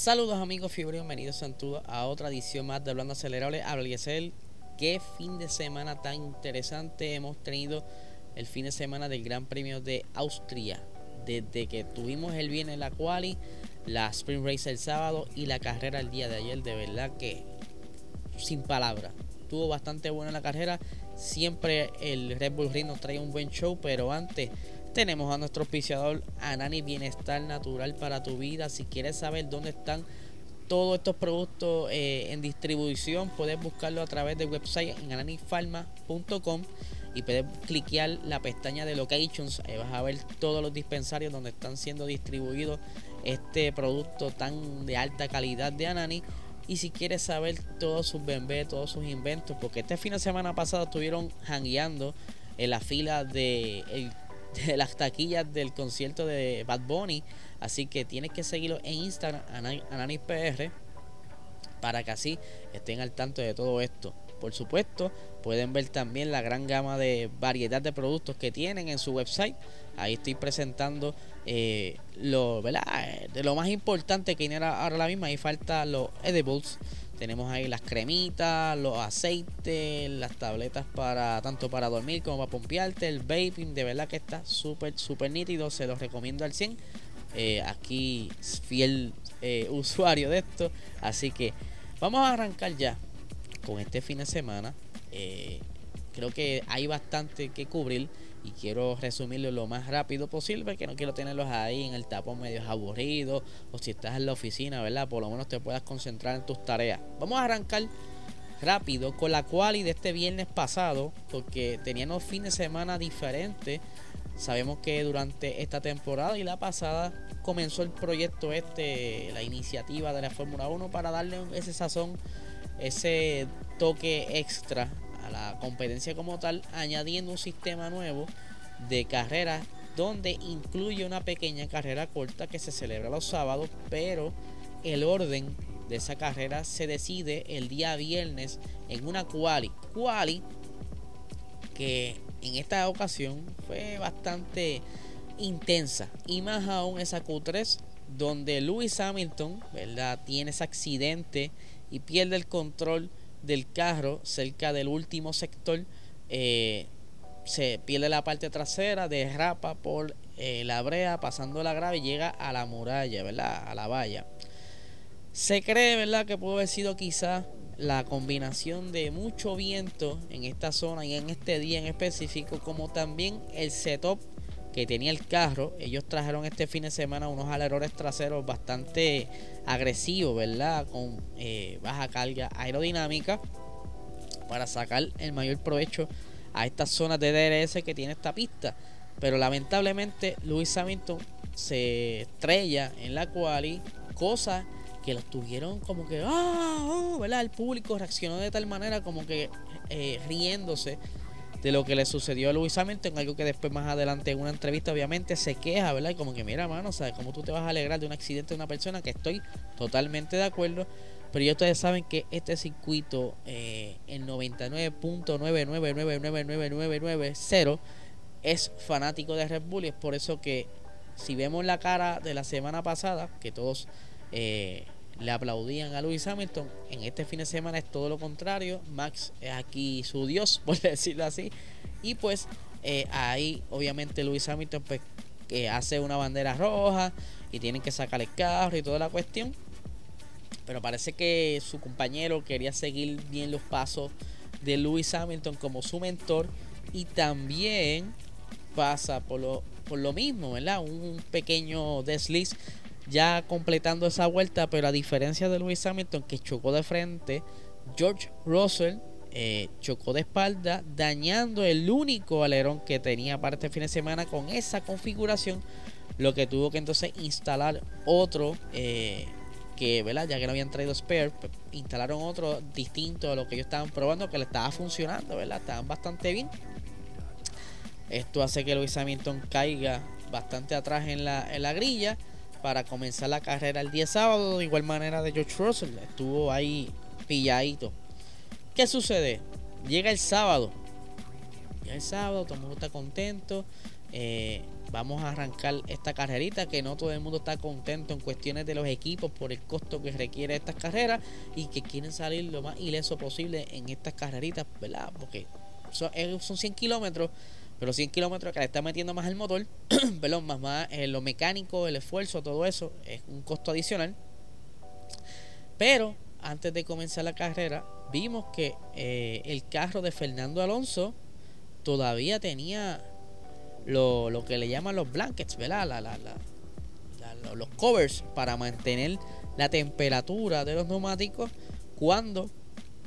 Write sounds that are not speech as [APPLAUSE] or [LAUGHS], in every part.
Saludos amigos fiebre, bienvenidos a otra edición más de Hablando Acelerable. Abliesel, qué fin de semana tan interesante hemos tenido el fin de semana del Gran Premio de Austria. Desde que tuvimos el viernes la quali, la Spring Race el sábado y la carrera el día de ayer, de verdad que sin palabras. Tuvo bastante buena la carrera. Siempre el Red Bull Ring nos trae un buen show, pero antes tenemos a nuestro auspiciador Anani Bienestar Natural para tu vida. Si quieres saber dónde están todos estos productos eh, en distribución, puedes buscarlo a través del website en ananifarma.com y puedes cliquear la pestaña de locations. Ahí vas a ver todos los dispensarios donde están siendo distribuidos este producto tan de alta calidad de Anani. Y si quieres saber todos sus bebés, todos sus inventos, porque este fin de semana pasado estuvieron hangueando en la fila de de las taquillas del concierto de Bad Bunny. Así que tienes que seguirlo en Instagram, AnanisPR, para que así estén al tanto de todo esto. Por supuesto, pueden ver también la gran gama de variedad de productos que tienen en su website. Ahí estoy presentando eh, lo, de lo más importante que viene ahora la misma. Ahí falta los edibles tenemos ahí las cremitas, los aceites, las tabletas para tanto para dormir como para pompearte, el vaping, de verdad que está súper, súper nítido, se los recomiendo al 100. Eh, aquí fiel eh, [LAUGHS] usuario de esto, así que vamos a arrancar ya con este fin de semana. Eh, creo que hay bastante que cubrir y quiero resumirlo lo más rápido posible que no quiero tenerlos ahí en el tapón medio aburrido o si estás en la oficina, ¿verdad? Por lo menos te puedas concentrar en tus tareas. Vamos a arrancar rápido con la quali de este viernes pasado porque teníamos fin de semana diferente. Sabemos que durante esta temporada y la pasada comenzó el proyecto este, la iniciativa de la Fórmula 1 para darle ese sazón, ese toque extra la competencia como tal, añadiendo un sistema nuevo de carreras donde incluye una pequeña carrera corta que se celebra los sábados, pero el orden de esa carrera se decide el día viernes en una quali. Quali que en esta ocasión fue bastante intensa y más aún esa Q3 donde Lewis Hamilton, ¿verdad? Tiene ese accidente y pierde el control del carro cerca del último sector eh, se pierde la parte trasera, derrapa por eh, la brea, pasando la grave llega a la muralla, ¿verdad? A la valla. Se cree, ¿verdad? Que pudo haber sido quizá la combinación de mucho viento en esta zona y en este día en específico, como también el setup que tenía el carro. Ellos trajeron este fin de semana unos alerones traseros bastante agresivos, ¿verdad? Con eh, baja carga aerodinámica para sacar el mayor provecho a estas zonas de DRS que tiene esta pista. Pero lamentablemente Lewis Hamilton se estrella en la quali, cosa que lo tuvieron como que, ah, oh", ¿verdad? El público reaccionó de tal manera como que eh, riéndose de lo que le sucedió a Luis Hamilton, algo que después más adelante en una entrevista obviamente se queja, ¿verdad? Y como que mira, mano, ¿sabes cómo tú te vas a alegrar de un accidente de una persona? Que estoy totalmente de acuerdo, pero ya ustedes saben que este circuito, eh, el 99.999999990, es fanático de Red Bull y es por eso que si vemos la cara de la semana pasada, que todos... Eh, le aplaudían a Lewis Hamilton. En este fin de semana es todo lo contrario. Max es aquí su dios, [LAUGHS] por decirlo así. Y pues eh, ahí obviamente Lewis Hamilton pues, hace una bandera roja y tienen que sacar el carro y toda la cuestión. Pero parece que su compañero quería seguir bien los pasos de Lewis Hamilton como su mentor. Y también pasa por lo, por lo mismo, ¿verdad? Un pequeño desliz ya completando esa vuelta, pero a diferencia de Lewis Hamilton que chocó de frente, George Russell eh, chocó de espalda, dañando el único alerón que tenía para este fin de semana con esa configuración, lo que tuvo que entonces instalar otro eh, porque, ¿verdad? Ya que no habían traído spare, pues, instalaron otro distinto a lo que ellos estaban probando, que le estaba funcionando, ¿verdad? Estaban bastante bien. Esto hace que Luis Hamilton caiga bastante atrás en la, en la grilla para comenzar la carrera el día sábado. De igual manera de George Russell, estuvo ahí pilladito. ¿Qué sucede? Llega el sábado. Llega el sábado, todo el mundo está contento. Eh, vamos a arrancar esta carrerita que no todo el mundo está contento en cuestiones de los equipos por el costo que requiere estas carreras y que quieren salir lo más ileso posible en estas carreritas, ¿verdad? Porque son, son 100 kilómetros, pero 100 kilómetros que le está metiendo más al motor, [CLEARS THROAT] perdón, más, más eh, lo mecánico, el esfuerzo, todo eso es un costo adicional. Pero antes de comenzar la carrera, vimos que eh, el carro de Fernando Alonso todavía tenía lo, lo que le llaman los blankets, ¿verdad? La, la, la, los covers para mantener la temperatura de los neumáticos cuando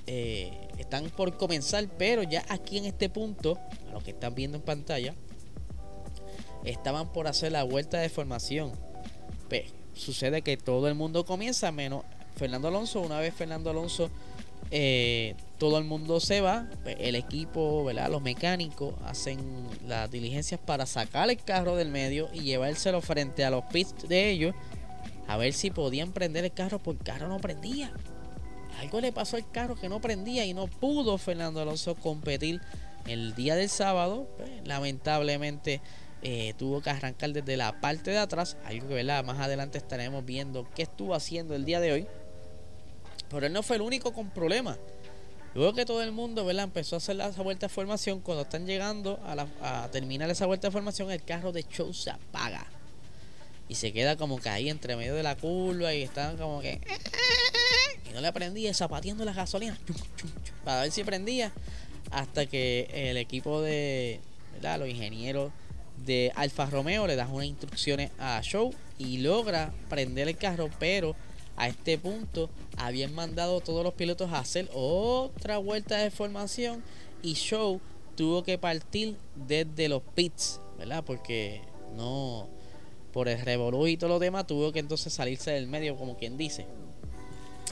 eh, están por comenzar, pero ya aquí en este punto, a lo que están viendo en pantalla, estaban por hacer la vuelta de formación. Pues, sucede que todo el mundo comienza, menos Fernando Alonso. Una vez Fernando Alonso eh, todo el mundo se va, pues, el equipo, ¿verdad? los mecánicos hacen las diligencias para sacar el carro del medio y llevárselo frente a los pits de ellos a ver si podían prender el carro, porque el carro no prendía. Algo le pasó al carro que no prendía y no pudo Fernando Alonso competir el día del sábado. Pues, lamentablemente eh, tuvo que arrancar desde la parte de atrás, algo que ¿verdad? más adelante estaremos viendo qué estuvo haciendo el día de hoy. Pero él no fue el único con problemas. Luego que todo el mundo ¿verdad? empezó a hacer esa vuelta de formación, cuando están llegando a, terminar esa vuelta de formación, el carro de show se apaga. Y se queda como que ahí entre medio de la curva y están como que... Y no le prendía, zapateando la gasolina. Para ver si prendía. Hasta que el equipo de... ¿verdad? Los ingenieros de Alfa Romeo le dan unas instrucciones a Show y logra prender el carro, pero a este punto habían mandado todos los pilotos a hacer otra vuelta de formación y Show tuvo que partir desde los pits, ¿verdad? Porque no, por el revolú y todo lo demás, tuvo que entonces salirse del medio, como quien dice.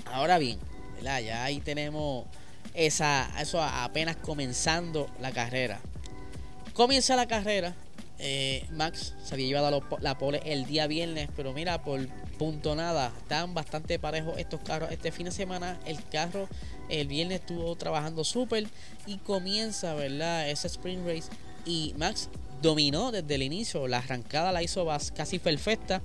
Ahora bien. Ya ahí tenemos esa, eso apenas comenzando la carrera. Comienza la carrera. Eh, Max se había llevado la pole el día viernes, pero mira, por punto nada. Están bastante parejos estos carros. Este fin de semana el carro el viernes estuvo trabajando súper y comienza, ¿verdad? Ese sprint race y Max dominó desde el inicio. La arrancada la hizo casi perfecta,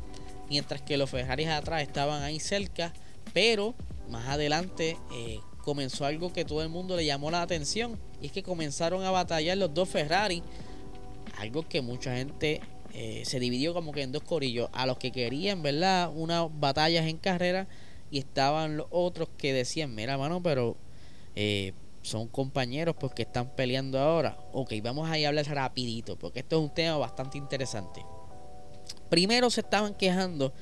mientras que los Ferraris atrás estaban ahí cerca, pero más adelante eh, comenzó algo que todo el mundo le llamó la atención y es que comenzaron a batallar los dos Ferrari, algo que mucha gente eh, se dividió como que en dos corillos. A los que querían, ¿verdad? Unas batallas en carrera y estaban los otros que decían, mira, mano, pero eh, son compañeros pues que están peleando ahora. Ok, vamos a hablar rapidito porque esto es un tema bastante interesante. Primero se estaban quejando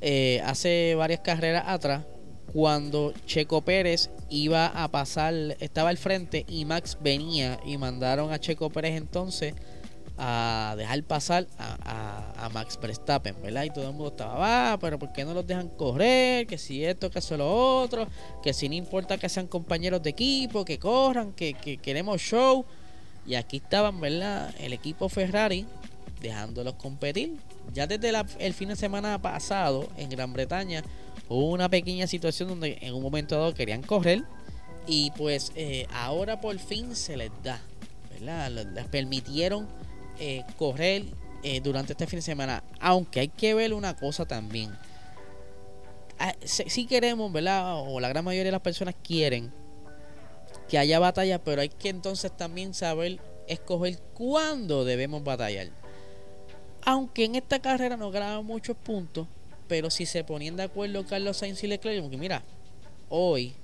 eh, hace varias carreras atrás cuando Checo Pérez iba a pasar, estaba al frente y Max venía y mandaron a Checo Pérez entonces a dejar pasar a, Max Verstappen, ¿verdad? Y todo el mundo estaba, ah, pero ¿por qué no los dejan correr? Que si esto, que eso, lo otro, que si no importa que sean compañeros de equipo, que corran, que, queremos show. Y aquí estaban, ¿verdad? El equipo Ferrari dejándolos competir. Ya desde el fin de semana pasado en Gran Bretaña hubo una pequeña situación donde en un momento dado querían correr y pues eh, ahora por fin se les da, ¿verdad? Les permitieron eh, correr eh, durante este fin de semana. Aunque hay que ver una cosa también. Ah, si, queremos, ¿verdad? O la gran mayoría de las personas quieren que haya batalla, pero hay que entonces también saber escoger cuándo debemos batallar. Aunque en esta carrera no graban muchos puntos, pero si se ponían de acuerdo Carlos Sainz y Leclerc, que mira, hoy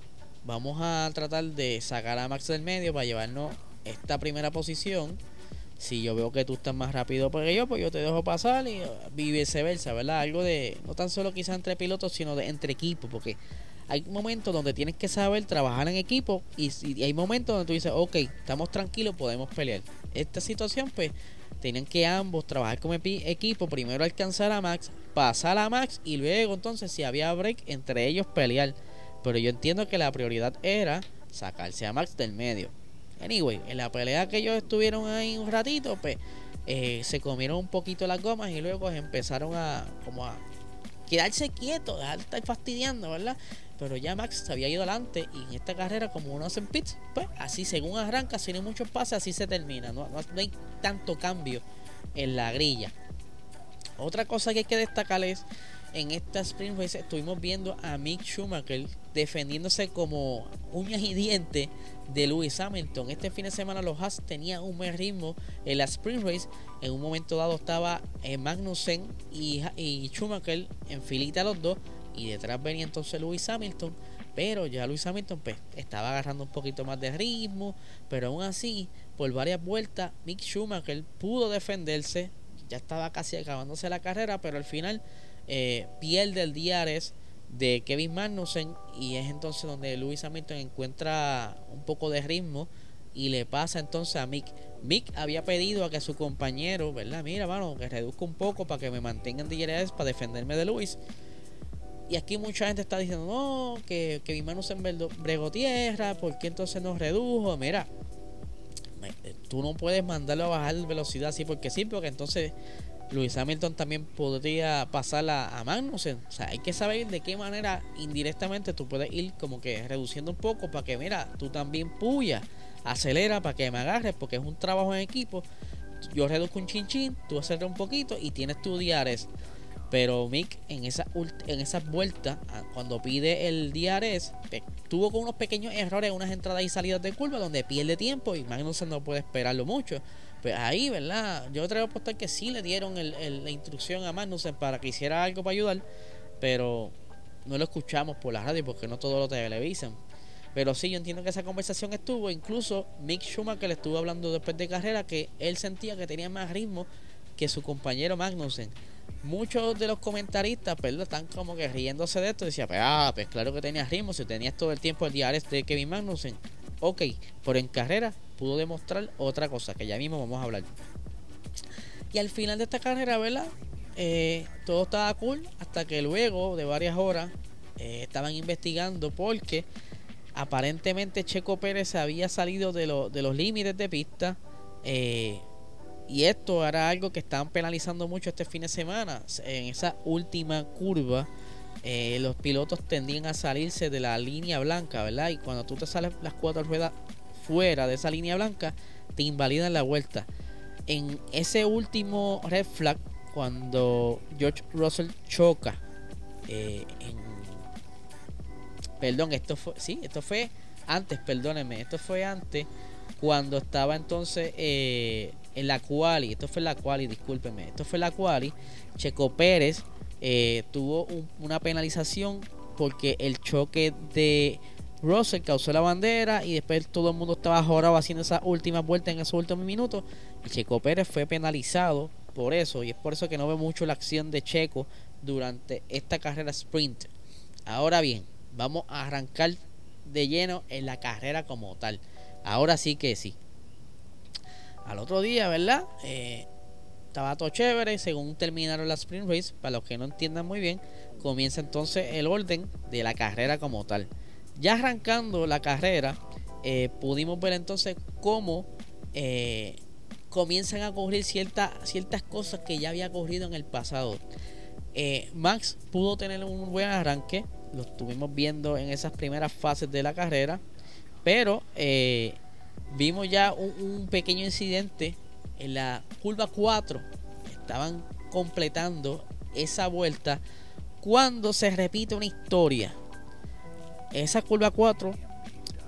vamos a tratar de sacar a Max del medio para llevarnos esta primera posición si yo veo que tú estás más rápido que yo, pues yo te dejo pasar y, viceversa, ¿verdad? Algo de, no tan solo quizás entre pilotos, sino de entre equipos, porque hay momentos donde tienes que saber trabajar en equipo y, hay momentos donde tú dices, ok, estamos tranquilos, podemos pelear. Esta situación, pues, tenían que ambos trabajar como equipo, primero alcanzar a Max pasar a Max y luego entonces si había break entre ellos pelear. Pero yo entiendo que la prioridad era sacarse a Max del medio. Anyway, en la pelea que ellos estuvieron ahí un ratito, pues eh, se comieron un poquito las gomas y luego empezaron a como a quedarse quietos, dejar de estar fastidiando, ¿verdad? Pero ya Max se había ido adelante y en esta carrera, como uno hace en pits, pues así según arranca, sin muchos pases, así se termina. No, no, hay tanto cambio en la grilla. Otra cosa que hay que destacar es en esta sprint race estuvimos viendo a Mick Schumacher defendiéndose como uñas y dientes de Lewis Hamilton. Este fin de semana los Haas tenían un buen ritmo en la sprint race. En un momento dado estaba eh, Magnussen y, y Schumacher en filita los dos. Y detrás venía entonces Lewis Hamilton. Pero ya Lewis Hamilton pues, estaba agarrando un poquito más de ritmo. Pero aún así, por varias vueltas, Mick Schumacher pudo defenderse. Ya estaba casi acabándose la carrera, pero al final eh, pierde el diares de Kevin Magnussen y es entonces donde Lewis Hamilton encuentra un poco de ritmo y le pasa entonces a Mick. Mick había pedido a que su compañero, ¿verdad? Mira, mano, que reduzca un poco para que me mantengan DRS para defenderme de Lewis. Y aquí mucha gente está diciendo, no, que Kevin Magnussen bregó tierra, ¿por qué entonces no redujo? Mira, tú no puedes mandarlo a bajar velocidad así porque sí, porque entonces Luis Hamilton también podría pasar a, Magnussen. O sea, hay que saber de qué manera indirectamente tú puedes ir como que reduciendo un poco para que, mira, tú también puya, acelera para que me agarres, porque es un trabajo en equipo. Yo reduzco un chin tú aceleras un poquito y tienes tu diares. Pero Mick en esa en esas vueltas, ah, cuando pide el DRS, tuvo con unos pequeños errores unas entradas y salidas de curva donde pierde tiempo y Magnussen no puede esperarlo mucho. Pues ahí, ¿verdad? Yo creo apostar que sí le dieron la instrucción a Magnussen para que hiciera algo para ayudar, pero no lo escuchamos por la radio porque no todo lo televisan. Pero sí, yo entiendo que esa conversación estuvo. Incluso Mick Schumacher le estuvo hablando después de carrera que él sentía que tenía más ritmo que su compañero Magnussen. Muchos de los comentaristas, perdón, están como que riéndose de esto. Decía, pues, ah, pues claro que tenía ritmo. Si tenías todo el tiempo el diario de Kevin Magnussen. Ok, pero en carrera pudo demostrar otra cosa que ya mismo vamos a hablar. Y al final de esta carrera, ¿verdad? Eh, todo estaba cool hasta que luego de varias horas eh, estaban investigando porque aparentemente Checo Pérez había salido de, de los límites de pista. Eh, y esto era algo que estaban penalizando mucho este fin de semana. En esa última curva, los pilotos tendían a salirse de la línea blanca, ¿verdad? Y cuando tú te sales las cuatro ruedas fuera de esa línea blanca, te invalidan la vuelta. En ese último red flag, cuando George Russell choca, eh, perdón, esto fue, sí, esto fue antes, perdónenme, esto fue antes, cuando estaba entonces eh, en la quali, esto fue la quali, discúlpeme, esto fue la quali, Checo Pérez eh, tuvo una penalización porque el choque de Russell causó la bandera y después todo el mundo estaba jorado haciendo esa última vuelta en esos últimos minutos. Y Checo Pérez fue penalizado por eso y es por eso que no ve mucho la acción de Checo durante esta carrera sprint. Ahora bien, vamos a arrancar de lleno en la carrera como tal. Ahora sí que sí. Al otro día, ¿verdad? Eh, estaba todo chévere. Según terminaron la sprint race, para los que no entiendan muy bien, comienza entonces el orden de la carrera como tal. Ya arrancando la carrera, eh, pudimos ver entonces cómo eh, comienzan a ocurrir ciertas cosas que ya había ocurrido en el pasado. Eh, Max pudo tener un buen arranque, lo estuvimos viendo en esas primeras fases de la carrera, pero vimos ya un, un, pequeño incidente en la curva 4. Estaban completando esa vuelta cuando se repite una historia esa curva 4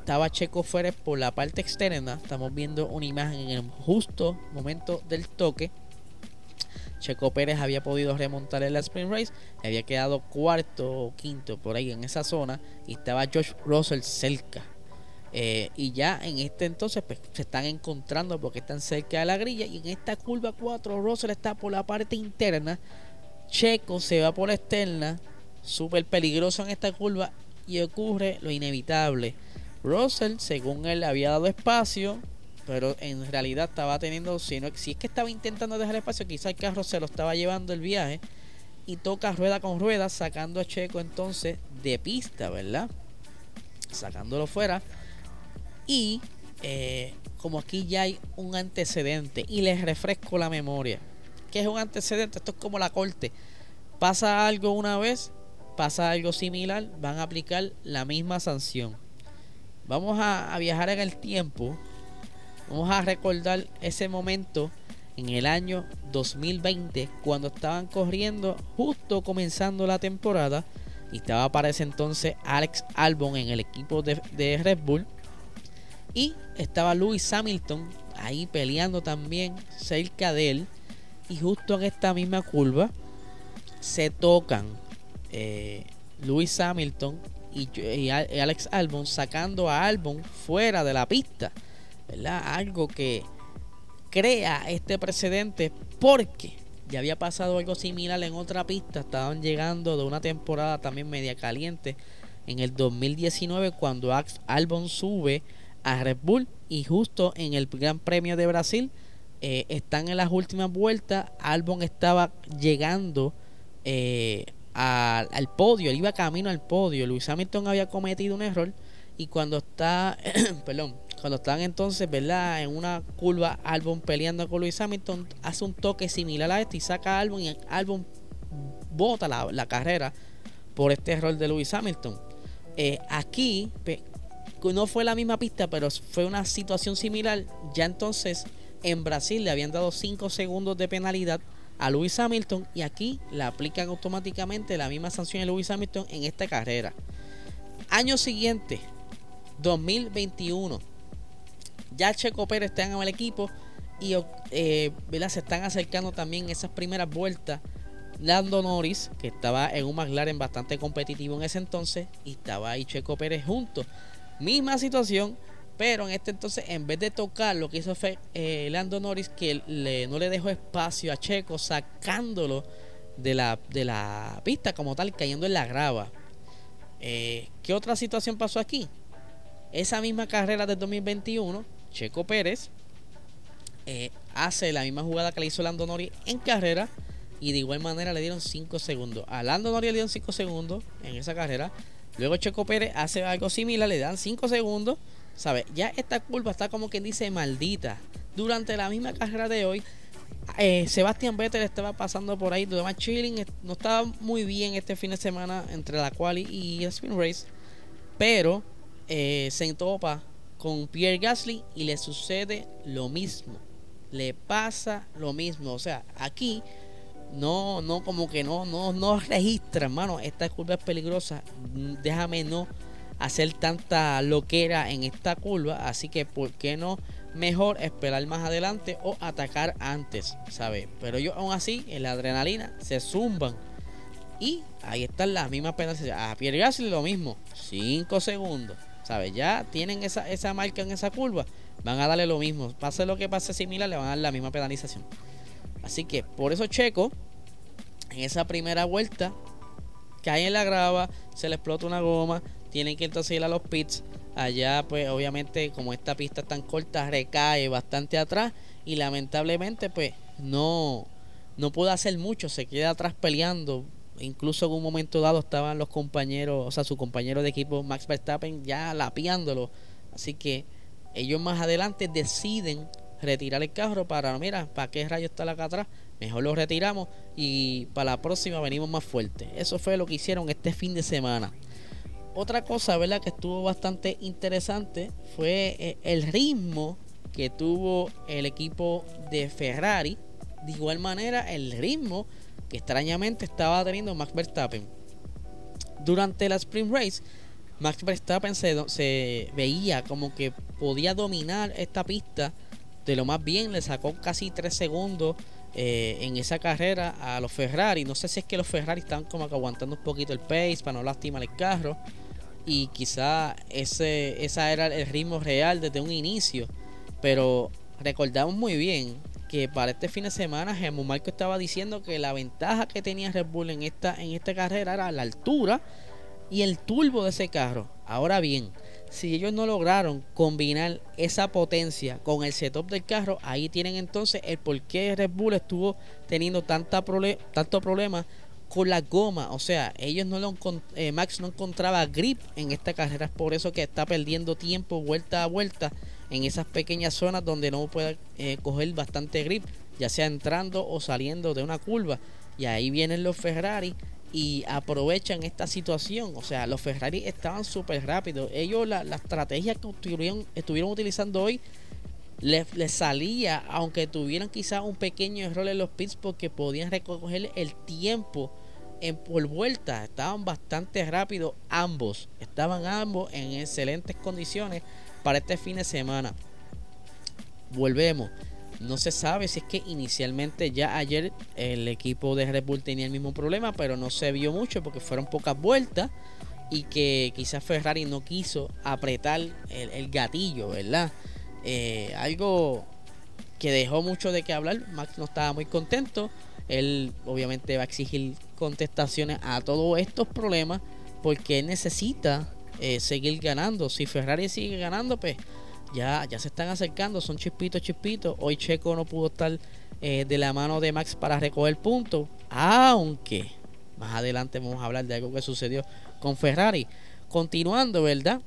estaba Checo fuera por la parte externa. Estamos viendo una imagen en el justo momento del toque. Checo Pérez había podido remontar en la sprint race, había quedado cuarto o quinto por ahí en esa zona y estaba George Russell cerca. Eh, y ya en este entonces pues, se están encontrando porque están cerca de la grilla y en esta curva 4 Russell está por la parte interna, Checo se va por la externa, súper peligroso en esta curva y ocurre lo inevitable. Russell, según él, había dado espacio, pero en realidad estaba teniendo, si, no, si es que estaba intentando dejar espacio, quizás el carro se lo estaba llevando el viaje. y toca rueda con rueda sacando a Checo entonces de pista, ¿verdad? Sacándolo fuera. Y eh, como aquí ya hay un antecedente y les refresco la memoria. ¿Qué es un antecedente? Esto es como la corte. Pasa algo una vez, pasa algo similar, van a aplicar la misma sanción. Vamos a, viajar en el tiempo. Vamos a recordar ese momento en el año 2020 cuando estaban corriendo justo comenzando la temporada y estaba para ese entonces Alex Albon en el equipo de, Red Bull y estaba Lewis Hamilton ahí peleando también cerca de él y justo en esta misma curva se tocan eh, Lewis Hamilton y, Alex Albon sacando a Albon fuera de la pista ¿verdad? algo que crea este precedente porque ya había pasado algo similar en otra pista. Estaban llegando de una temporada también media caliente en el 2019 cuando Albon sube a Red Bull y justo en el Gran Premio de Brasil eh, están en las últimas vueltas. Albon estaba llegando eh, al podio, él iba camino al podio. Luis Hamilton había cometido un error y cuando está, [CLEARS THROAT] perdón, cuando están entonces, ¿verdad? En una curva, Albon peleando con Luis Hamilton, hace un toque similar a este y saca a Albon y Albon bota la, carrera por este error de Luis Hamilton. Eh, aquí no fue la misma pista, pero fue una situación similar. Ya entonces en Brasil le habían dado 5 segundos de penalidad a Luis Hamilton y aquí le aplican automáticamente la misma sanción a Luis Hamilton en esta carrera. Año siguiente, 2021 ya Checo Pérez está en el equipo y eh, se están acercando también esas primeras vueltas. Lando Norris, que estaba en un McLaren bastante competitivo en ese entonces, y estaba ahí Checo Pérez juntos. Misma situación, pero en este entonces, en vez de tocar, lo que hizo fue eh, Norris que no le dejó espacio a Checo, sacándolo de la, de la pista como tal, cayendo en la grava. Eh, ¿Qué otra situación pasó aquí? Esa misma carrera de 2021, Checo Pérez eh, hace la misma jugada que le hizo Lando Norris en carrera y de igual manera le dieron 5 segundos. A Lando Norris le dieron 5 segundos en esa carrera. Luego Checo Pérez hace algo similar, le dan 5 segundos. ¿Sabe? Ya esta curva está como quien dice maldita. Durante la misma carrera de hoy, eh, Sebastián Vettel estaba pasando por ahí, chilling. No estaba muy bien este fin de semana entre la quali y el spin race. Pero eh, se entopa con Pierre Gasly y le sucede lo mismo. Le pasa lo mismo. O sea, aquí no, no, como que no, no, no registra, hermano. Esta curva es peligrosa. Déjame no hacer tanta loquera en esta curva. Así que, ¿por qué no? Mejor esperar más adelante o atacar antes, ¿sabes? Pero yo aún así, en la adrenalina, se zumban. Y ahí están las mismas penas. A Pierre Gasly lo mismo. 5 segundos. ¿Sabes? Ya tienen esa, esa marca en esa curva. Van a darle lo mismo. Pase lo que pase similar, le van a dar la misma penalización. Así que por eso Checo, en esa primera vuelta, cae en la grava, se le explota una goma, tienen que entonces ir a los pits. Allá, pues obviamente, como esta pista tan corta, recae bastante atrás. Y lamentablemente, pues no, no puede hacer mucho. Se queda atrás peleando incluso en un momento dado estaban los compañeros, o sea, su compañero de equipo Max Verstappen ya lapiándolo. Así que ellos más adelante deciden retirar el carro para, mira, ¿para qué rayo está acá atrás? Mejor lo retiramos y para la próxima venimos más fuerte. Eso fue lo que hicieron este fin de semana. Otra cosa, ¿verdad? Que estuvo bastante interesante fue eh, el ritmo que tuvo el equipo de Ferrari. De igual manera, el ritmo que extrañamente estaba teniendo Max Verstappen. Durante la Sprint Race, Max Verstappen se, veía como que podía dominar esta pista de lo más bien, le sacó casi 3 segundos eh, en esa carrera a los Ferrari. No sé si es que los Ferrari estaban como que aguantando un poquito el pace para no lastimar el carro. Y quizá ese esa era el ritmo real desde un inicio. Pero recordamos muy bien que para este fin de semana Gemma Marco estaba diciendo que la ventaja que tenía Red Bull en esta, en esta carrera era la altura y el turbo de ese carro. Ahora bien, si ellos no lograron combinar esa potencia con el setup del carro, ahí tienen entonces el por qué Red Bull estuvo teniendo tanta tanto problema con la goma. O sea, ellos no lo eh, Max no encontraba grip en esta carrera. Es por eso que está perdiendo tiempo vuelta a vuelta en esas pequeñas zonas donde no puede eh, coger bastante grip, ya sea entrando o saliendo de una curva. Y ahí vienen los Ferrari y aprovechan esta situación. O sea, los Ferrari estaban súper rápidos. Ellos, la, estrategia que estuvieron, estuvieron utilizando hoy, les, salía, aunque tuvieran quizás un pequeño error en los pits, porque podían recoger el tiempo en, por vuelta. Estaban bastante rápidos ambos. Estaban ambos en excelentes condiciones para este fin de semana. Volvemos. No se sabe si es que inicialmente ya ayer el equipo de Red Bull tenía el mismo problema, pero no se vio mucho porque fueron pocas vueltas y que quizás Ferrari no quiso apretar el, gatillo, ¿verdad? Eh, algo que dejó mucho de qué hablar. Max no estaba muy contento. Él obviamente va a exigir contestaciones a todos estos problemas porque necesita eh, seguir ganando. Si Ferrari sigue ganando, pues ya, ya se están acercando, son chispitos, chispitos. Hoy Checo no pudo estar eh, de la mano de Max para recoger puntos, aunque más adelante vamos a hablar de algo que sucedió con Ferrari. Continuando, ¿verdad?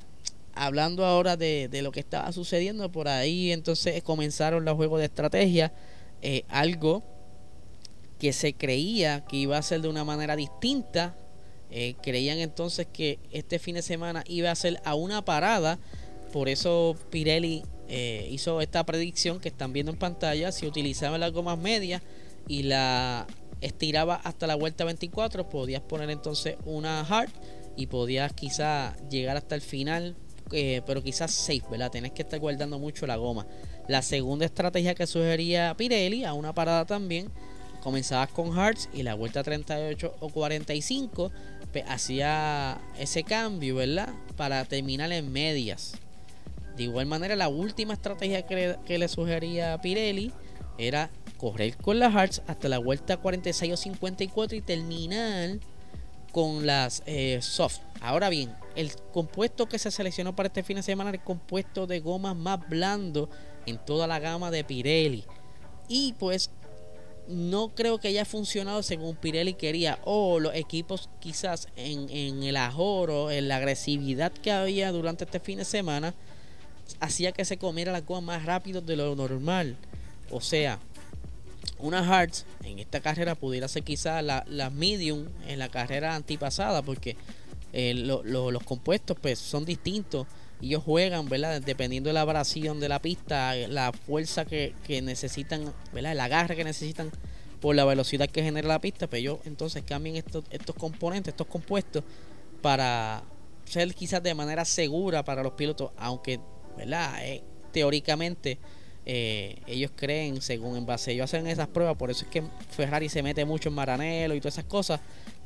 Hablando ahora de, lo que estaba sucediendo por ahí, entonces comenzaron los juegos de estrategia, eh, algo que se creía que iba a ser de una manera distinta. Eh, creían entonces que este fin de semana iba a ser a una parada por eso Pirelli eh, hizo esta predicción que están viendo en pantalla. Si utilizaba las gomas medias y la estiraba hasta la vuelta 24, podías poner entonces una hard y podías quizás llegar hasta el final, eh, pero quizás safe, ¿verdad? Tenés que estar guardando mucho la goma. La segunda estrategia que sugería Pirelli, a una parada también, comenzabas con hards y la vuelta 38 o 45 pues, hacía ese cambio, ¿verdad? Para terminar en medias. De igual manera, la última estrategia que le, sugería Pirelli era correr con las Hearts hasta la vuelta 46 o 54 y terminar con las eh, soft. Ahora bien, el compuesto que se seleccionó para este fin de semana es el compuesto de gomas más blando en toda la gama de Pirelli. Y pues no creo que haya funcionado según Pirelli quería. O los equipos quizás en, en el ajoro, en la agresividad que había durante este fin de semana hacía que se comiera la goma más rápido de lo normal. O sea, una Hearts en esta carrera pudiera ser quizás la, la, medium en la carrera antipasada porque eh, los compuestos pues son distintos. Ellos juegan, ¿verdad? Dependiendo de la abrasión de la pista, la fuerza que, necesitan, ¿verdad? El agarre que necesitan por la velocidad que genera la pista, pero pues ellos entonces cambian estos, estos componentes, estos compuestos para ser quizás de manera segura para los pilotos, aunque ¿verdad? Eh, teóricamente eh, ellos creen, según en base ellos hacen esas pruebas, por eso es que Ferrari se mete mucho en Maranelo y todas esas cosas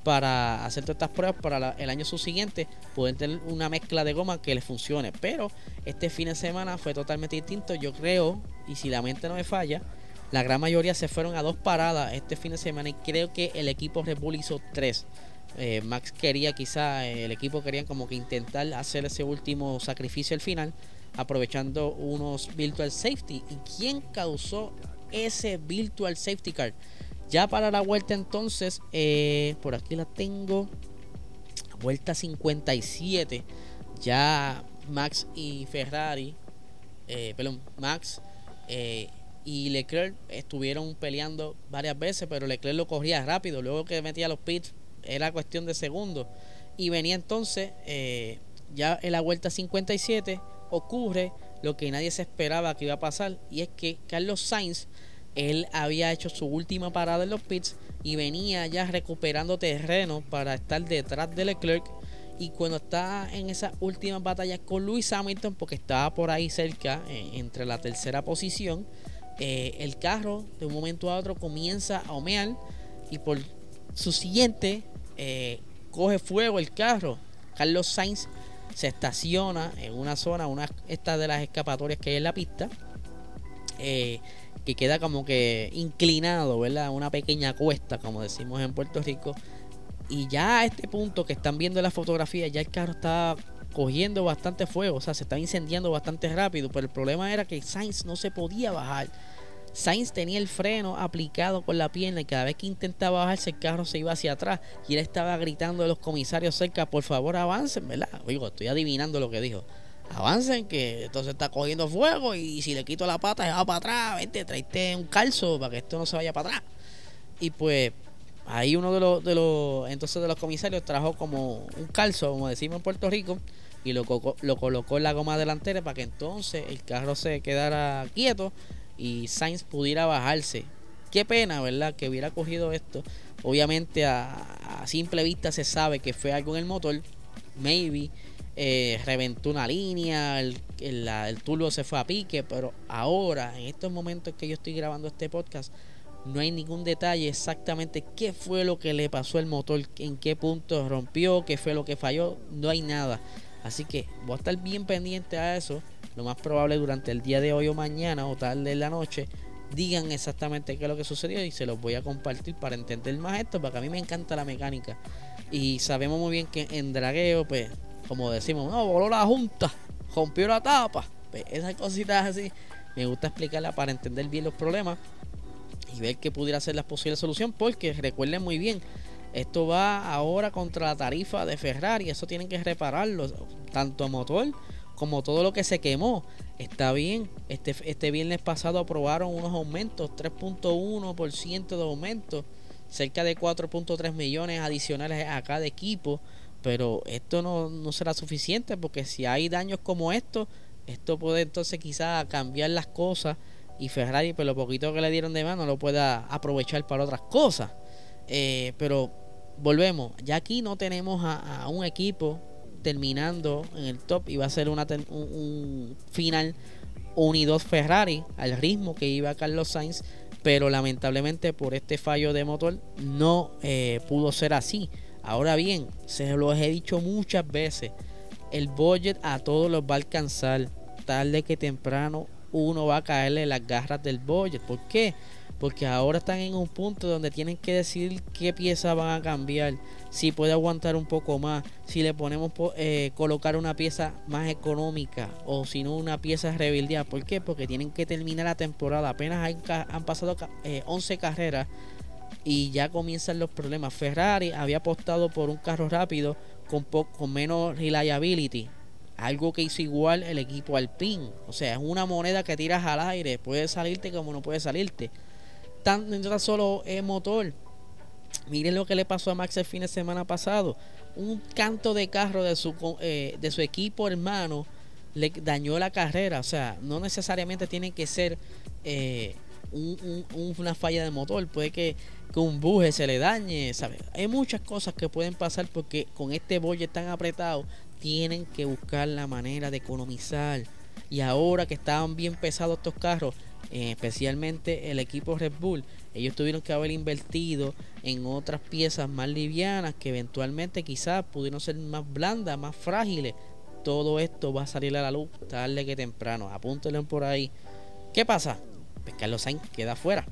para hacer todas estas pruebas para el año subsiguiente pueden tener una mezcla de goma que les funcione. Pero este fin de semana fue totalmente distinto. Yo creo, y si la mente no me falla, la gran mayoría se fueron a dos paradas este fin de semana y creo que el equipo Red Bull hizo tres. Eh, Max quería quizá, el equipo quería como que intentar hacer ese último sacrificio al final aprovechando unos virtual safety. ¿Y quién causó ese virtual safety car? Ya para la vuelta entonces, eh, por aquí la tengo. Vuelta 57. Ya Max y Ferrari, eh, perdón, Max eh, y Leclerc estuvieron peleando varias veces, pero Leclerc lo corría rápido. Luego que metía los pits era cuestión de segundos. Y venía entonces, ya en la vuelta 57, ocurre lo que nadie se esperaba que iba a pasar y es que Carlos Sainz él había hecho su última parada en los pits y venía ya recuperando terreno para estar detrás de Leclerc. Y cuando está en esa última batalla con Lewis Hamilton porque estaba por ahí cerca eh, entre la tercera posición eh, el carro de un momento a otro comienza a humear y por su siguiente eh, coge fuego el carro. Carlos Sainz se estaciona en una zona, una esta de las escapatorias que hay en la pista, que queda como que inclinado, ¿verdad? Una pequeña cuesta, como decimos en Puerto Rico. Y ya a este punto que están viendo la fotografía, ya el carro está cogiendo bastante fuego, o sea, se está incendiando bastante rápido, pero el problema era que Sainz no se podía bajar. Sainz tenía el freno aplicado con la pierna y cada vez que intentaba bajarse el carro se iba hacia atrás y él estaba gritando a los comisarios cerca, por favor avancen, ¿verdad? Oigo, estoy adivinando lo que dijo. Avancen que entonces está cogiendo fuego y si le quito la pata se va para atrás, vente, traiste un calzo para que esto no se vaya para atrás. Y pues ahí uno de los, de los entonces de los comisarios trajo como un calzo, como decimos en Puerto Rico, y lo, lo colocó en la goma delantera para que entonces el carro se quedara quieto y Sainz pudiera bajarse. Qué pena, ¿verdad? Que hubiera cogido esto. Obviamente a, simple vista se sabe que fue algo en el motor. Maybe eh, reventó una línea, el, el, el turbo se fue a pique, pero ahora, en estos momentos que yo estoy grabando este podcast, no hay ningún detalle exactamente qué fue lo que le pasó al motor, en qué punto rompió, qué fue lo que falló, no hay nada. Así que voy a estar bien pendiente a eso lo más probable durante el día de hoy o mañana o tarde en la noche digan exactamente qué es lo que sucedió y se los voy a compartir para entender más esto, porque a mí me encanta la mecánica. Y sabemos muy bien que en dragueo, pues, como decimos, no, voló la junta, rompió la tapa. Pues, esas cositas así, me gusta explicarla para entender bien los problemas y ver qué pudiera ser la posible solución, porque recuerden muy bien, esto va ahora contra la tarifa de Ferrari, eso tienen que repararlo, tanto motor como todo lo que se quemó. Está bien, este, este viernes pasado aprobaron unos aumentos, 3.1% de aumento, cerca de 4.3 millones adicionales a cada equipo, pero esto no, será suficiente porque si hay daños como estos, esto puede entonces quizá cambiar las cosas y Ferrari, pues, lo poquito que le dieron de mano, lo pueda aprovechar para otras cosas. Eh, pero volvemos, ya aquí no tenemos a un equipo terminando en el top. Iba a ser una, un, final 1 y 2 Ferrari al ritmo que iba Carlos Sainz. Pero lamentablemente por este fallo de motor no eh, pudo ser así. Ahora bien, se los he dicho muchas veces. El budget a todos los va a alcanzar. Tarde que temprano uno va a caerle las garras del budget. ¿Por qué? Porque ahora están en un punto donde tienen que decidir qué pieza van a cambiar si puede aguantar un poco más, si le ponemos eh, colocar una pieza más económica o si no una pieza rebeldía. ¿Por qué? Porque tienen que terminar la temporada. Apenas han, pasado 11 eh, carreras y ya comienzan los problemas. Ferrari había apostado por un carro rápido con, con menos reliability. Algo que hizo igual el equipo Alpine. O sea, es una moneda que tiras al aire. Puede salirte como no puede salirte. Tan, solo es motor Miren lo que le pasó a Max el fin de semana pasado. Un canto de carro de su, eh, de su equipo hermano le dañó la carrera. O sea, no necesariamente tiene que ser eh, una falla de motor. Puede que, un buje se le dañe. Hay muchas cosas que pueden pasar porque con este bolle tan apretado tienen que buscar la manera de economizar. Y ahora que estaban bien pesados estos carros, eh, especialmente el equipo Red Bull, ellos tuvieron que haber invertido en otras piezas más livianas que eventualmente quizás pudieron ser más blandas, más frágiles. Todo esto va a salir a la luz tarde que temprano. Apúntenlo por ahí. ¿Qué pasa? Pues Carlos Sainz queda afuera.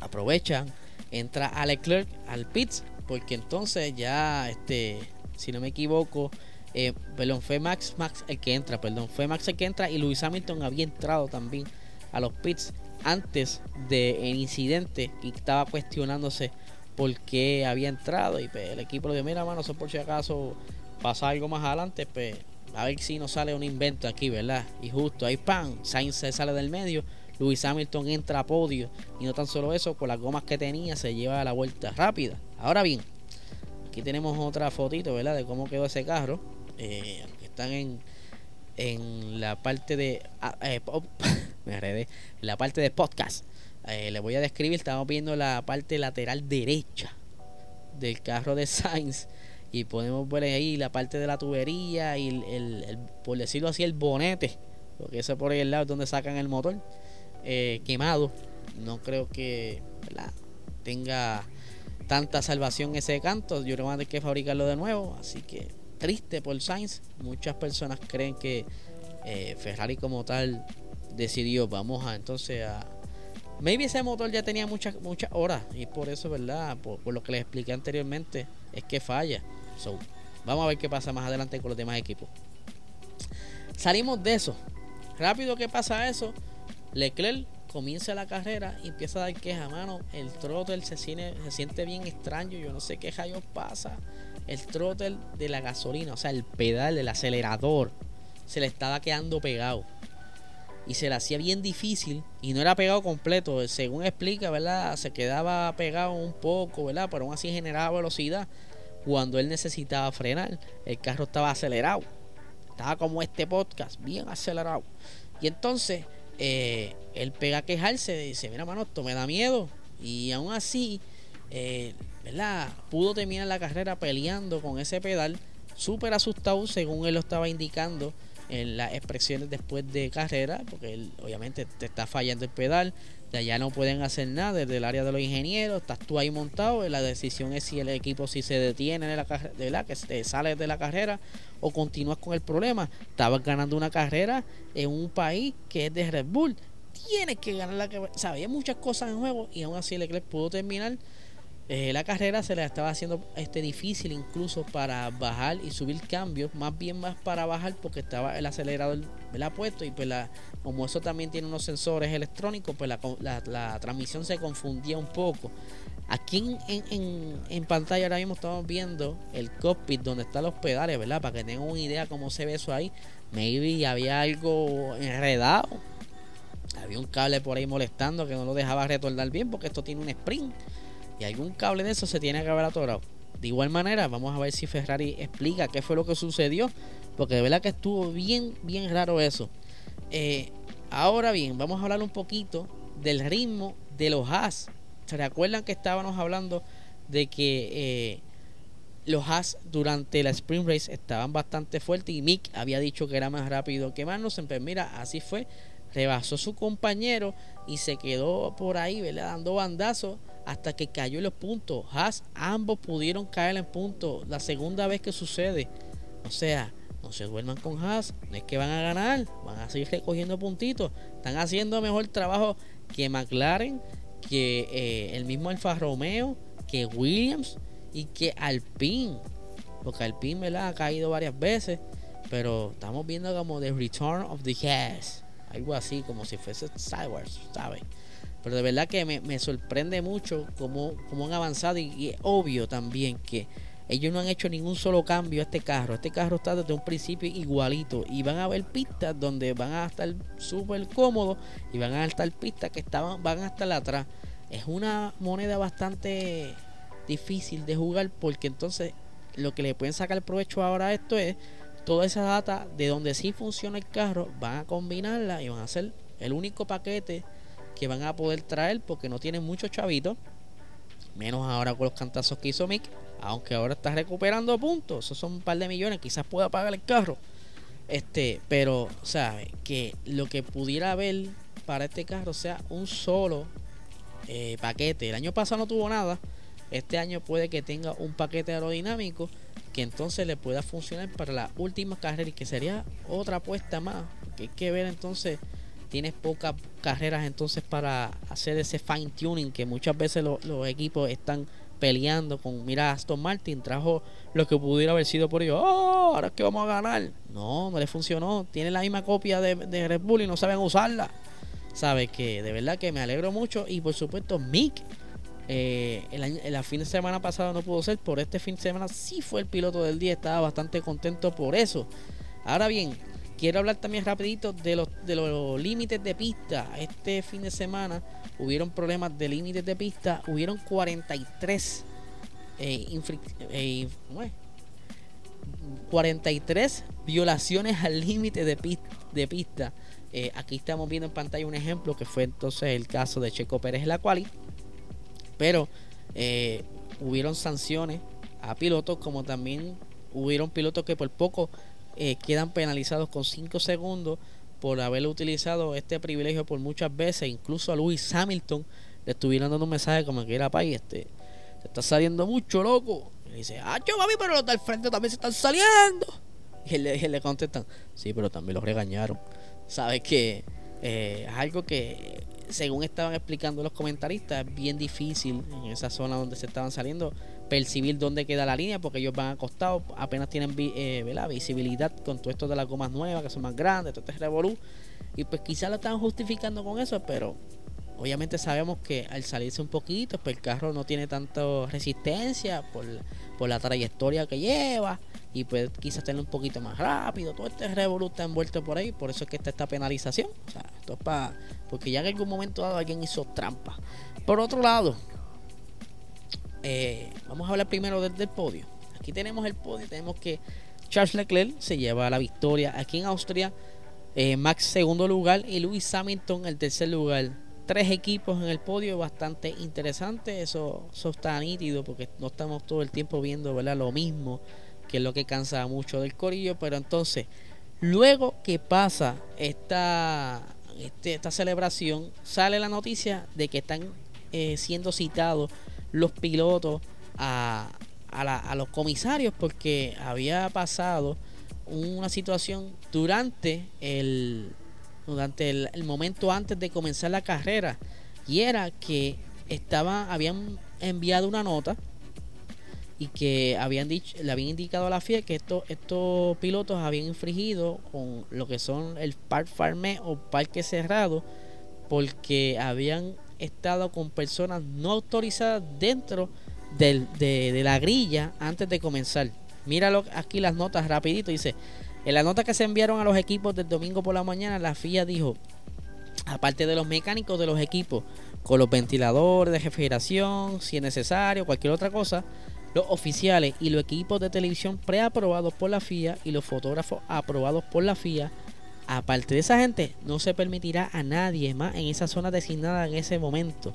Aprovechan, entra a Leclerc al pits, porque entonces ya, este, si no me equivoco, eh, perdón, fue Max, Max el que entra, perdón, fue Max el que entra y Luis Hamilton había entrado también a los pits antes del incidente y estaba cuestionándose por qué había entrado y pues, el equipo le dijo, mira mano, eso por si acaso pasa algo más adelante, pues a ver si nos sale un invento aquí, ¿verdad? Y justo ahí, pan, Sainz se sale del medio, Lewis Hamilton entra a podio y no tan solo eso, con las gomas que tenía se lleva a la vuelta rápida. Ahora bien, aquí tenemos otra fotito, ¿verdad? De cómo quedó ese carro. Eh, están en, en la parte de... Ah, eh, [LAUGHS] me agredé. La parte de podcast. Eh, le voy a describir, estamos viendo la parte lateral derecha del carro de [LAUGHS] Sainz. Y podemos ver ahí la parte de la tubería y el, por decirlo así, el bonete. Porque ese por ahí el lado donde sacan el motor. Eh, quemado. No creo que tenga tanta salvación ese canto. Yo creo que van a tener que fabricarlo de nuevo. Así que triste por Sainz. Muchas personas creen que eh, Ferrari como tal decidió, vamos a entonces a... Maybe ese motor ya tenía muchas muchas horas y por eso, ¿verdad? Por, lo que les expliqué anteriormente, es que falla. So, vamos a ver qué pasa más adelante con los demás equipos. Salimos de eso. Rápido que pasa eso. Leclerc comienza la carrera y empieza a dar queja, mano. El throttle se siente, se siente bien extraño. Yo no sé qué rayos pasa. El throttle de la gasolina, o sea, el pedal del acelerador, se le estaba quedando pegado. Y se le hacía bien difícil. Y no era pegado completo. Según explica, ¿verdad? Se quedaba pegado un poco, ¿verdad? Pero aún así generaba velocidad. Cuando él necesitaba frenar, el carro estaba acelerado. Estaba como este podcast, bien acelerado. Y entonces eh, él pega a quejarse, dice, mira mano, esto me da miedo. Y aún así, eh, ¿verdad? Pudo terminar la carrera peleando con ese pedal, súper asustado según él lo estaba indicando en las expresiones después de carrera, porque él obviamente te está fallando el pedal, de allá no pueden hacer nada desde el área de los ingenieros, estás tú ahí montado, la decisión es si el equipo si se detiene de la de que se sale de la carrera o continúas con el problema. Estabas ganando una carrera en un país que es de Red Bull. Tienes que ganar la carrera. Había muchas cosas en juego y aún así Leclerc pudo terminar eh, la carrera se le estaba haciendo este difícil incluso para bajar y subir cambios, más bien más para bajar porque estaba el acelerador puesto y pues la, como eso también tiene unos sensores electrónicos, pues la, transmisión se confundía un poco. Aquí en, en, pantalla ahora mismo estamos viendo el cockpit donde están los pedales, ¿verdad? Para que tengan una idea cómo se ve eso ahí. Maybe había algo enredado. Había un cable por ahí molestando que no lo dejaba retornar bien porque esto tiene un sprint y algún cable de eso se tiene que haber atorado. De igual manera, vamos a ver si Ferrari explica qué fue lo que sucedió, porque de verdad que estuvo bien, bien raro eso. Eh, ahora bien, vamos a hablar un poquito del ritmo de los Haas. ¿Se recuerdan que estábamos hablando de que eh, los Haas durante la Spring Race estaban bastante fuertes y Mick había dicho que era más rápido que Magnussen? Pues mira, así fue. Rebasó su compañero y se quedó por ahí, ¿verdad? Dando bandazos hasta que cayó en los puntos. Haas, ambos pudieron caer en puntos. La segunda vez que sucede. O sea, no se duerman con Haas. No es que van a ganar. Van a seguir recogiendo puntitos. Están haciendo mejor trabajo que McLaren, que eh, el mismo Alfa Romeo, que Williams y que Alpine. Porque Alpine ¿verdad? ha caído varias veces. Pero estamos viendo como The Return of the Haas. Algo así, como si fuese Sidewars, ¿sabes? Pero de verdad que me, sorprende mucho cómo, cómo han avanzado y, es obvio también que ellos no han hecho ningún solo cambio a este carro. Este carro está desde un principio igualito y van a haber pistas donde van a estar súper cómodos y van a estar pistas que estaban, van a estar atrás. Es una moneda bastante difícil de jugar porque entonces lo que le pueden sacar provecho ahora a esto es toda esa data de donde sí funciona el carro, van a combinarla y van a hacer el único paquete que van a poder traer porque no tienen muchos chavitos. Menos ahora con los cantazos que hizo Mick. Aunque ahora está recuperando puntos. Esos son un par de millones. Quizás pueda pagar el carro. Este, pero, ¿sabe? Que lo que pudiera haber para este carro sea un solo eh, paquete. El año pasado no tuvo nada. Este año puede que tenga un paquete aerodinámico que entonces le pueda funcionar para la última carrera y que sería otra apuesta más. Que hay que ver entonces tienes pocas carreras entonces para hacer ese fine tuning que muchas veces los equipos están peleando con mira Aston Martin trajo lo que pudiera haber sido por ellos. Oh, ahora es que vamos a ganar no no le funcionó. Tiene la misma copia de, Red Bull y no saben usarla. Sabe que de verdad que me alegro mucho. Y por supuesto Mick eh, el, el, fin de semana pasado no pudo ser por este fin de semana sí fue el piloto del día. Estaba bastante contento por eso. Ahora bien Quiero hablar también rapidito de los, de los límites de pista. Este fin de semana hubieron problemas de límites de pista. Hubieron 43 43 eh, violaciones al límite de, de pista. Eh, aquí estamos viendo en pantalla un ejemplo que fue entonces el caso de Checo Pérez en la quali. Pero eh, hubieron sanciones a pilotos como también hubieron pilotos que por poco eh, quedan penalizados con 5 segundos por haber utilizado este privilegio por muchas veces. Incluso a Lewis Hamilton le estuvieron dando un mensaje como que era país, este, te está saliendo mucho, loco. Y dice, ah, yo mami, pero los del frente también se están saliendo. Y él, le contestan, sí, pero también los regañaron. Sabes que eh, es algo que, según estaban explicando los comentaristas, es bien difícil en esa zona donde se estaban saliendo percibir dónde queda la línea porque ellos van acostados, apenas tienen eh, visibilidad con todo esto de las gomas nuevas que son más grandes, todo este revolú. Y pues quizás lo están justificando con eso, pero obviamente sabemos que al salirse un poquito, pues el carro no tiene tanta resistencia por, por la trayectoria que lleva y pues quizás tener un poquito más rápido. Todo este revoluto está envuelto por ahí, por eso es que está esta penalización. Esto es para. Porque ya en algún momento dado alguien hizo trampa. Por otro lado, eh, vamos a hablar primero del, podio. Aquí tenemos el podio, tenemos que Charles Leclerc se lleva la victoria aquí en Austria. Eh, Max segundo lugar y Lewis Hamilton el tercer lugar. Tres equipos en el podio, bastante interesante. Eso, eso está nítido porque no estamos todo el tiempo viendo ¿verdad? lo mismo que es lo que cansa mucho del corillo. Pero entonces, luego que pasa esta, este, esta celebración, sale la noticia de que están eh, siendo citados los pilotos a, a, los comisarios porque había pasado una situación durante el durante el, el, momento antes de comenzar la carrera y era que estaba habían enviado una nota y que habían dicho, le habían indicado a la FIA que estos, estos pilotos habían infringido con lo que son el Park Farmé o parque cerrado porque habían estado con personas no autorizadas dentro del, de, la grilla antes de comenzar. Míralo aquí las notas rapidito. Dice, en la nota que se enviaron a los equipos del domingo por la mañana, la FIA dijo, aparte de los mecánicos de los equipos, con los ventiladores de refrigeración, si es necesario, cualquier otra cosa, los oficiales y los equipos de televisión preaprobados por la FIA y los fotógrafos aprobados por la FIA. Aparte de esa gente, no se permitirá a nadie más en esa zona designada en ese momento.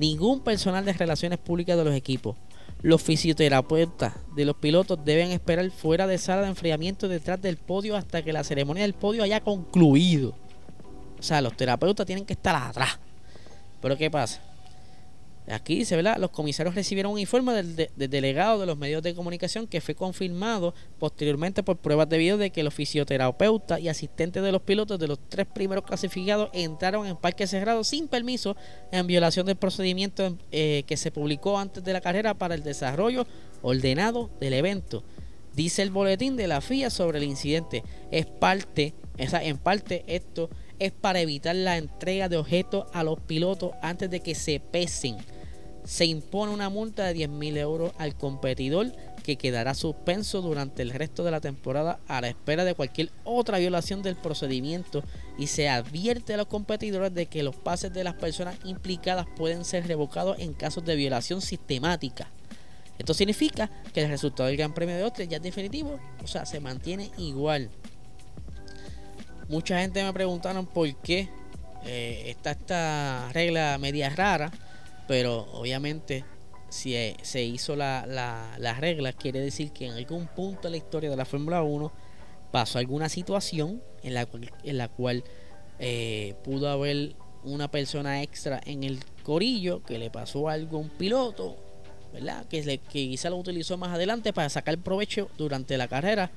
Ningún personal de relaciones públicas de los equipos. Los fisioterapeutas de los pilotos deben esperar fuera de sala de enfriamiento detrás del podio hasta que la ceremonia del podio haya concluido. O sea, los terapeutas tienen que estar atrás. Pero ¿qué pasa? Aquí dice, ¿verdad? Los comisarios recibieron un informe del, delegado de los medios de comunicación que fue confirmado posteriormente por pruebas de video de que los fisioterapeutas y asistentes de los pilotos de los tres primeros clasificados entraron en parque cerrado sin permiso en violación del procedimiento eh, que se publicó antes de la carrera para el desarrollo ordenado del evento. Dice el boletín de la FIA sobre el incidente. Es parte, en parte esto es para evitar la entrega de objetos a los pilotos antes de que se pesen se impone una multa de 10.000 euros al competidor que quedará suspenso durante el resto de la temporada a la espera de cualquier otra violación del procedimiento y se advierte a los competidores de que los pases de las personas implicadas pueden ser revocados en casos de violación sistemática. Esto significa que el resultado del Gran Premio de Austria ya es definitivo, o sea, se mantiene igual. Mucha gente me preguntaron por qué eh, está esta regla media rara pero obviamente, si e, se hizo la, la, regla, quiere decir que en algún punto de la historia de la Fórmula 1 pasó alguna situación en la cual, en la cual eh, pudo haber una persona extra en el corillo que le pasó algo a un piloto, ¿verdad? Que, le, que quizá lo utilizó más adelante para sacar provecho durante la carrera,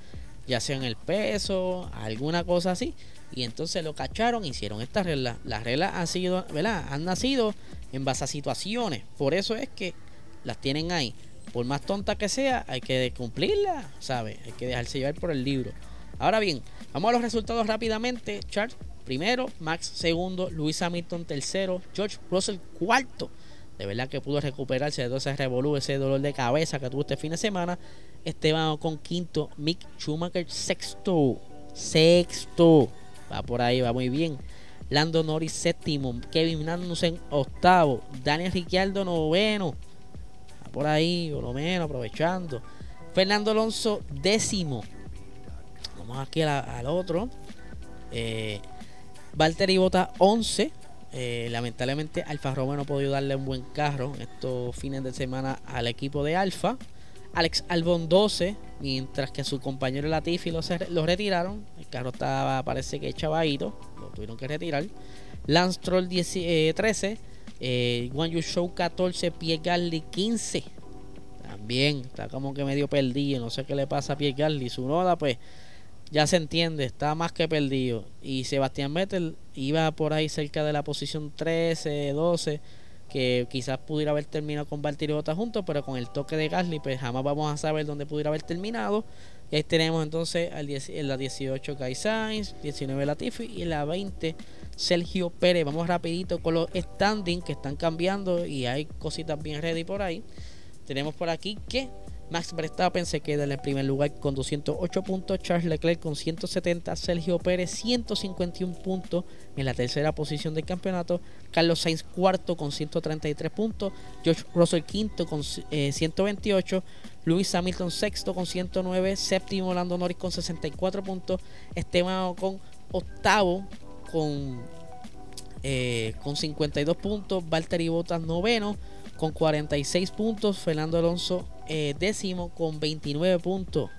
ya sea en el peso, alguna cosa así. Y entonces lo cacharon, hicieron esta regla. Las reglas han sido, ¿verdad? Han nacido en base a situaciones. Por eso es que las tienen ahí. Por más tonta que sea, hay que cumplirla, ¿sabes? Hay que dejarse llevar por el libro. Ahora bien, vamos a los resultados rápidamente. Charles primero, Max segundo, Luis Hamilton tercero, George Russell cuarto. De verdad que pudo recuperarse de todo ese revolú, ese dolor de cabeza que tuvo este fin de semana. Esteban con quinto, Mick Schumacher sexto. Sexto. Va por ahí, va muy bien. Lando Norris séptimo, Kevin Magnussen octavo, Daniel Ricciardo noveno, por ahí, por lo menos, aprovechando. Fernando Alonso décimo. Vamos aquí al otro. Eh, Valtteri Bota 11. Eh, lamentablemente Alfa Romeo no ha podido darle un buen carro estos fines de semana al equipo de Alfa. Alex Albon 12, mientras que su compañero Latifi lo, lo retiraron. Carro estaba, parece que chavadito lo tuvieron que retirar. Lance Troll 13, eh, One Show 14, Pierre Gasly 15. También está como que medio perdido, no sé qué le pasa a Pierre Gasly. Su noda, pues ya se entiende, está más que perdido. Y Sebastián Vettel iba por ahí cerca de la posición 13, 12 que quizás pudiera haber terminado con Valtteri juntos, pero con el toque de Gasly, pues jamás vamos a saber dónde pudiera haber terminado. Y ahí tenemos entonces en la 18 Kai Sainz, 19 Latifi y la 20 Sergio Pérez. Vamos rapidito con los standings que están cambiando y hay cositas bien ready por ahí. Tenemos por aquí que Max Verstappen se queda en el primer lugar con 208 puntos, Charles Leclerc con 170, Sergio Pérez 151 puntos en la tercera posición del campeonato, Carlos Sainz cuarto con 133 puntos, George Russell quinto con 128, eh, Lewis Hamilton sexto con 109, séptimo Lando Norris con 64 puntos, Esteban con octavo con, eh, con 52 puntos, Valtteri Bottas noveno con 46 puntos. Fernando Alonso eh, décimo con 29 puntos.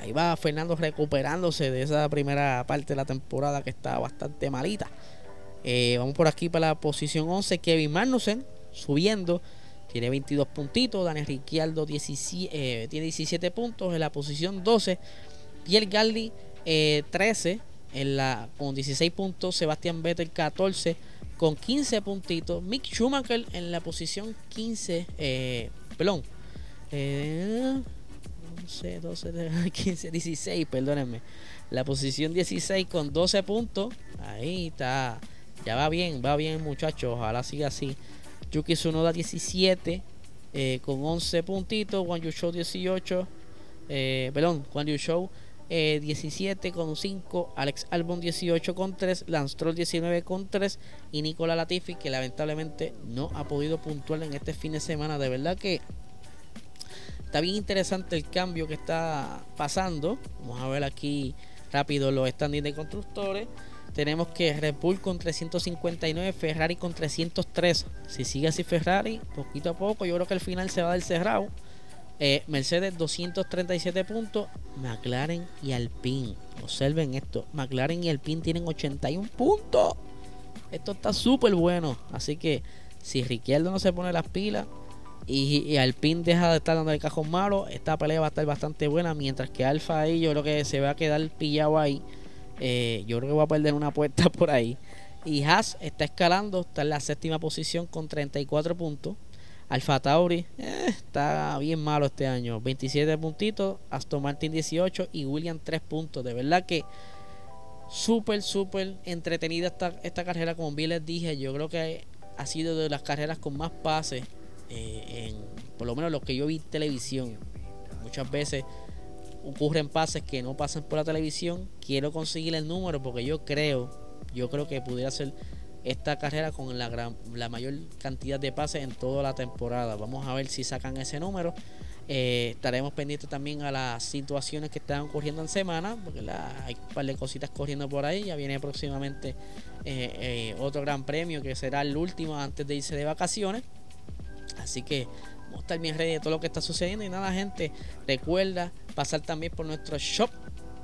Ahí va Fernando recuperándose de esa primera parte de la temporada que está bastante malita. Eh, vamos por aquí para la posición 11. Kevin Magnussen subiendo. Tiene 22 puntitos. Daniel Ricciardo 17, eh, tiene 17 puntos en la posición 12. Pierre Galli 13 en la, con 16 puntos. Sebastián Vettel 14 con 15 puntitos. Mick Schumacher en la posición 15, eh, perdón, 11, 12, 15, 16, perdónenme. La posición 16 con 12 puntos. Ahí está. Ya va bien, va bien muchachos. Ojalá siga así. Yuki Tsunoda 17 eh, con 11 puntitos. Juan Yu Show 18. Eh, perdón, Juan Yu Show 17 eh, con 5, Alex Albon 18 con 3, Lance Troll 19 con 3 y Nicola Latifi que lamentablemente no ha podido puntuar en este fin de semana. De verdad que está bien interesante el cambio que está pasando. Vamos a ver aquí rápido los standings de constructores. Tenemos que Red Bull con 359, Ferrari con 303. Si sigue así Ferrari, poquito a poco, yo creo que al final se va del cerrado. Eh, Mercedes 237 puntos. McLaren y Alpine. Observen esto. McLaren y Alpine tienen 81 puntos. Esto está súper bueno. Así que si Ricciardo no se pone las pilas y, Alpine deja de estar dando el cajón malo, esta pelea va a estar bastante buena. Mientras que Alfa ahí yo creo que se va a quedar pillado ahí. Eh, yo creo que va a perder una puerta [LAUGHS] por ahí. Y Haas está escalando, está en la séptima posición con 34 puntos. Alfa Tauri eh, está bien malo este año. 27 puntitos, Aston Martin 18 y William 3 puntos. De verdad que súper, súper entretenida esta, esta carrera. Como bien les dije, yo creo que ha sido de las carreras con más pases. Eh, en, por lo menos lo que yo vi en televisión. Muchas veces ocurren pases que no pasan por la televisión. Quiero conseguir el número porque yo creo, yo creo que pudiera ser esta carrera con la, gran, la mayor cantidad de pases en toda la temporada. Vamos a ver si sacan ese número. Eh, estaremos pendientes también a las situaciones que están ocurriendo en semana, porque hay un par de cositas corriendo por ahí. Ya viene próximamente eh, eh, otro gran premio que será el último antes de irse de vacaciones. Así que vamos a bien de todo lo que está sucediendo. Y nada, gente, recuerda pasar también por nuestro shop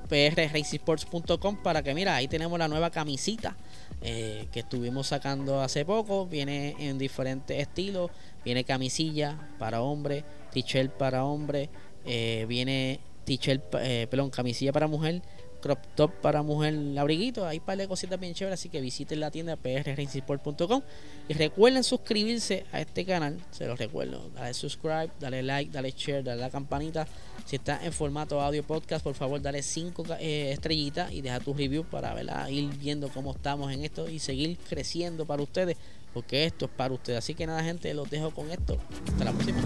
prracesports.com para que mira, ahí tenemos la nueva camisita eh, que estuvimos sacando hace poco. Viene en diferentes estilos. Viene camisilla para hombre, t-shirt para hombre, eh, viene t-shirt, eh, perdón, camisilla para mujer crop top para mujer abriguito. Hay par de cositas bien chéveres, así que visiten la tienda prracingsport.com y recuerden suscribirse a este canal. Se los recuerdo, dale subscribe, dale like, dale share, dale la campanita. Si está en formato audio podcast, por favor, dale 5 eh, estrellitas y deja tu review para ir viendo cómo estamos en esto y seguir creciendo para ustedes, porque esto es para ustedes. Así que nada, gente, los dejo con esto. Hasta la próxima.